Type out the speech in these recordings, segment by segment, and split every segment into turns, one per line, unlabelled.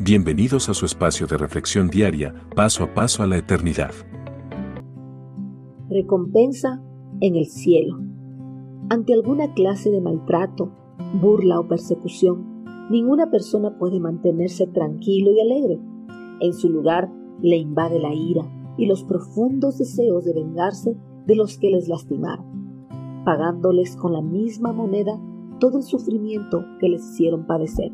Bienvenidos a su espacio de reflexión diaria, paso a paso a la eternidad.
Recompensa en el cielo. Ante alguna clase de maltrato, burla o persecución, ninguna persona puede mantenerse tranquilo y alegre. En su lugar le invade la ira y los profundos deseos de vengarse de los que les lastimaron, pagándoles con la misma moneda todo el sufrimiento que les hicieron padecer.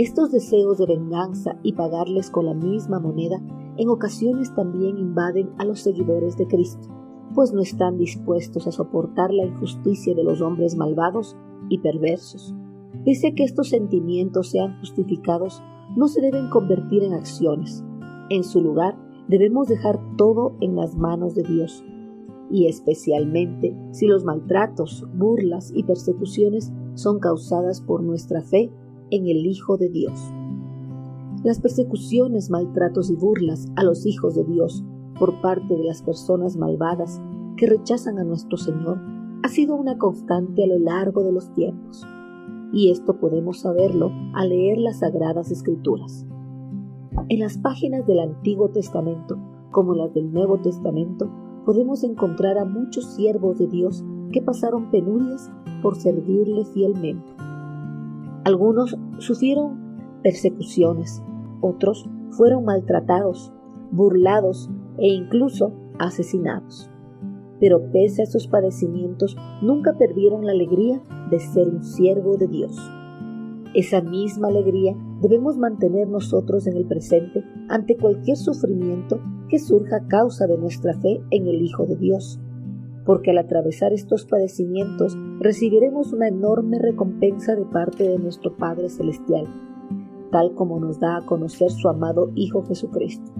Estos deseos de venganza y pagarles con la misma moneda en ocasiones también invaden a los seguidores de Cristo, pues no están dispuestos a soportar la injusticia de los hombres malvados y perversos. Pese que estos sentimientos sean justificados, no se deben convertir en acciones. En su lugar, debemos dejar todo en las manos de Dios, y especialmente si los maltratos, burlas y persecuciones son causadas por nuestra fe en el Hijo de Dios. Las persecuciones, maltratos y burlas a los hijos de Dios por parte de las personas malvadas que rechazan a nuestro Señor ha sido una constante a lo largo de los tiempos. Y esto podemos saberlo al leer las Sagradas Escrituras. En las páginas del Antiguo Testamento, como las del Nuevo Testamento, podemos encontrar a muchos siervos de Dios que pasaron penurias por servirle fielmente. Algunos sufrieron persecuciones, otros fueron maltratados, burlados e incluso asesinados. Pero pese a esos padecimientos, nunca perdieron la alegría de ser un siervo de Dios. Esa misma alegría debemos mantener nosotros en el presente ante cualquier sufrimiento que surja a causa de nuestra fe en el Hijo de Dios porque al atravesar estos padecimientos recibiremos una enorme recompensa de parte de nuestro Padre Celestial, tal como nos da a conocer su amado Hijo Jesucristo.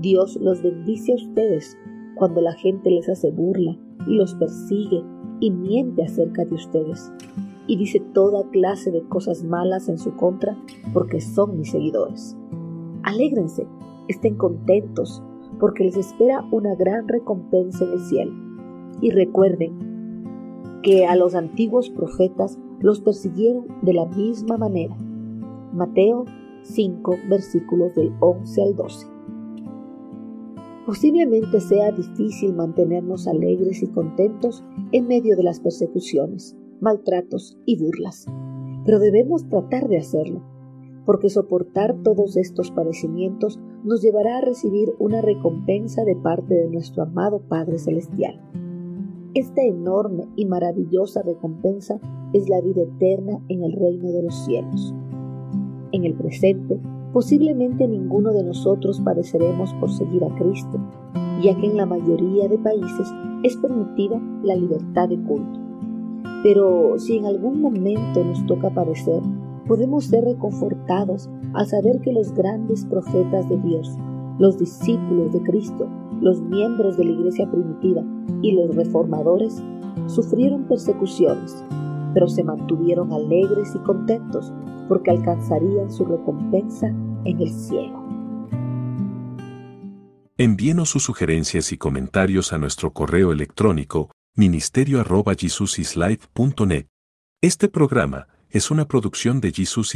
Dios los bendice a ustedes cuando la gente les hace burla y los persigue y miente acerca de ustedes, y dice toda clase de cosas malas en su contra porque son mis seguidores. Alégrense, estén contentos, porque les espera una gran recompensa en el cielo. Y recuerden que a los antiguos profetas los persiguieron de la misma manera. Mateo 5 versículos del 11 al 12. Posiblemente sea difícil mantenernos alegres y contentos en medio de las persecuciones, maltratos y burlas, pero debemos tratar de hacerlo porque soportar todos estos padecimientos nos llevará a recibir una recompensa de parte de nuestro amado Padre Celestial. Esta enorme y maravillosa recompensa es la vida eterna en el reino de los cielos. En el presente, posiblemente ninguno de nosotros padeceremos por seguir a Cristo, ya que en la mayoría de países es permitida la libertad de culto. Pero si en algún momento nos toca padecer, podemos ser reconfortados al saber que los grandes profetas de Dios, los discípulos de Cristo, los miembros de la iglesia primitiva y los reformadores sufrieron persecuciones, pero se mantuvieron alegres y contentos porque alcanzarían su recompensa en el cielo.
Envíenos sus sugerencias y comentarios a nuestro correo electrónico ministerio.jesusislife.net. Este programa es una producción de Jesus